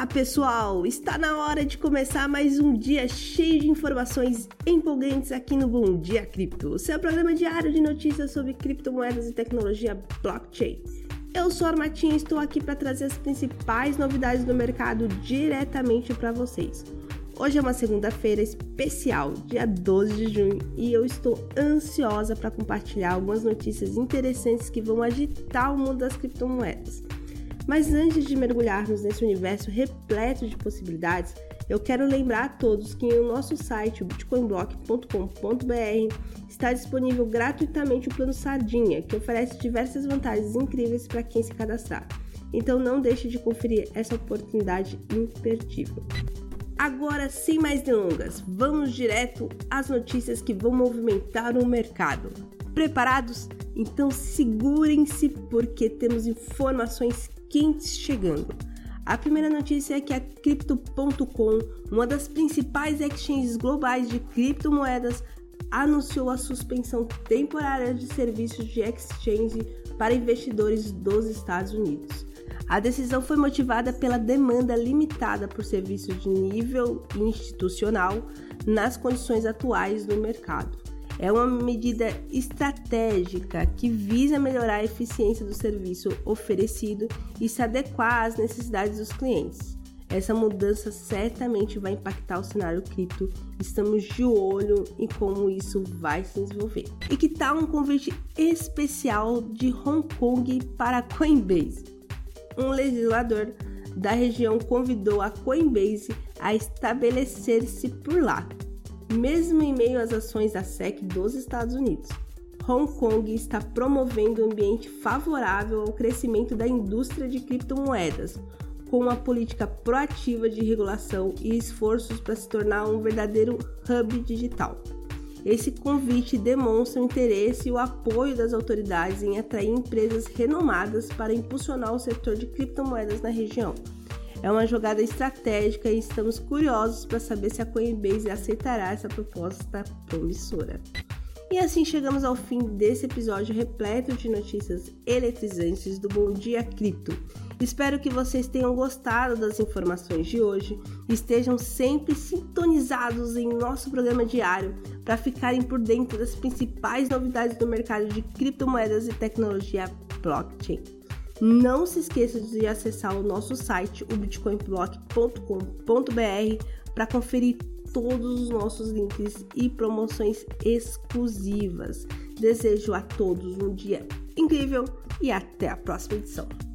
Olá pessoal, está na hora de começar mais um dia cheio de informações empolgantes aqui no Bom Dia Cripto, seu programa diário de notícias sobre criptomoedas e tecnologia blockchain. Eu sou a Armatinha e estou aqui para trazer as principais novidades do mercado diretamente para vocês. Hoje é uma segunda-feira especial, dia 12 de junho, e eu estou ansiosa para compartilhar algumas notícias interessantes que vão agitar o mundo das criptomoedas. Mas antes de mergulharmos nesse universo repleto de possibilidades, eu quero lembrar a todos que em nosso site, bitcoinblock.com.br, está disponível gratuitamente o plano Sardinha, que oferece diversas vantagens incríveis para quem se cadastrar. Então não deixe de conferir essa oportunidade imperdível. Agora, sem mais delongas, vamos direto às notícias que vão movimentar o mercado. Preparados? Então segurem-se porque temos informações quentes chegando. A primeira notícia é que a Crypto.com, uma das principais exchanges globais de criptomoedas, anunciou a suspensão temporária de serviços de exchange para investidores dos Estados Unidos. A decisão foi motivada pela demanda limitada por serviços de nível institucional nas condições atuais do mercado é uma medida estratégica que visa melhorar a eficiência do serviço oferecido e se adequar às necessidades dos clientes. Essa mudança certamente vai impactar o cenário cripto. Estamos de olho em como isso vai se desenvolver. E que tal um convite especial de Hong Kong para a Coinbase? Um legislador da região convidou a Coinbase a estabelecer-se por lá mesmo em meio às ações da SEC dos Estados Unidos. Hong Kong está promovendo um ambiente favorável ao crescimento da indústria de criptomoedas, com uma política proativa de regulação e esforços para se tornar um verdadeiro hub digital. Esse convite demonstra o interesse e o apoio das autoridades em atrair empresas renomadas para impulsionar o setor de criptomoedas na região. É uma jogada estratégica e estamos curiosos para saber se a Coinbase aceitará essa proposta promissora. E assim chegamos ao fim desse episódio repleto de notícias eletrizantes do Bom Dia Cripto. Espero que vocês tenham gostado das informações de hoje e estejam sempre sintonizados em nosso programa diário para ficarem por dentro das principais novidades do mercado de criptomoedas e tecnologia blockchain. Não se esqueça de acessar o nosso site, o bitcoinblock.com.br, para conferir todos os nossos links e promoções exclusivas. Desejo a todos um dia incrível e até a próxima edição.